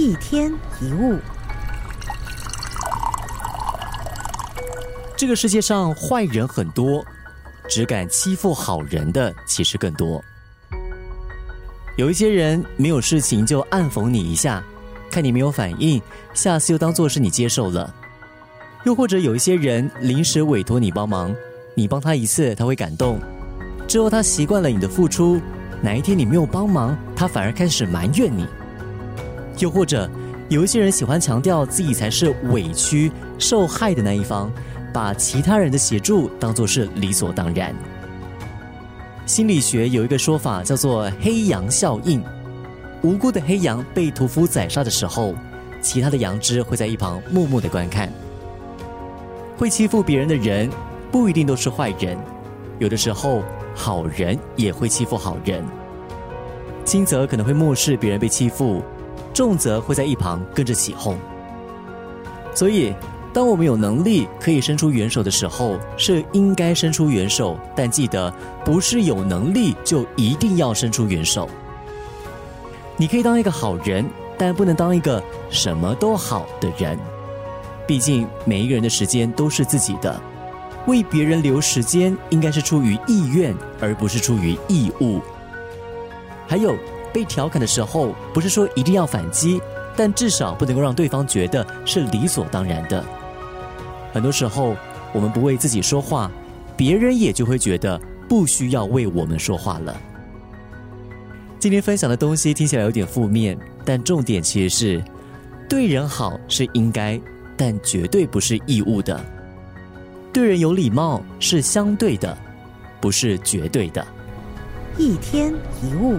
一天一物，这个世界上坏人很多，只敢欺负好人的其实更多。有一些人没有事情就暗讽你一下，看你没有反应，下次又当做是你接受了。又或者有一些人临时委托你帮忙，你帮他一次他会感动，之后他习惯了你的付出，哪一天你没有帮忙，他反而开始埋怨你。又或者，有一些人喜欢强调自己才是委屈、受害的那一方，把其他人的协助当作是理所当然。心理学有一个说法叫做“黑羊效应”，无辜的黑羊被屠夫宰杀的时候，其他的羊只会在一旁默默的观看。会欺负别人的人，不一定都是坏人，有的时候好人也会欺负好人。轻则可能会漠视别人被欺负。重则会在一旁跟着起哄，所以当我们有能力可以伸出援手的时候，是应该伸出援手。但记得，不是有能力就一定要伸出援手。你可以当一个好人，但不能当一个什么都好的人。毕竟每一个人的时间都是自己的，为别人留时间应该是出于意愿，而不是出于义务。还有。被调侃的时候，不是说一定要反击，但至少不能够让对方觉得是理所当然的。很多时候，我们不为自己说话，别人也就会觉得不需要为我们说话了。今天分享的东西听起来有点负面，但重点其实是对人好是应该，但绝对不是义务的。对人有礼貌是相对的，不是绝对的。一天一物。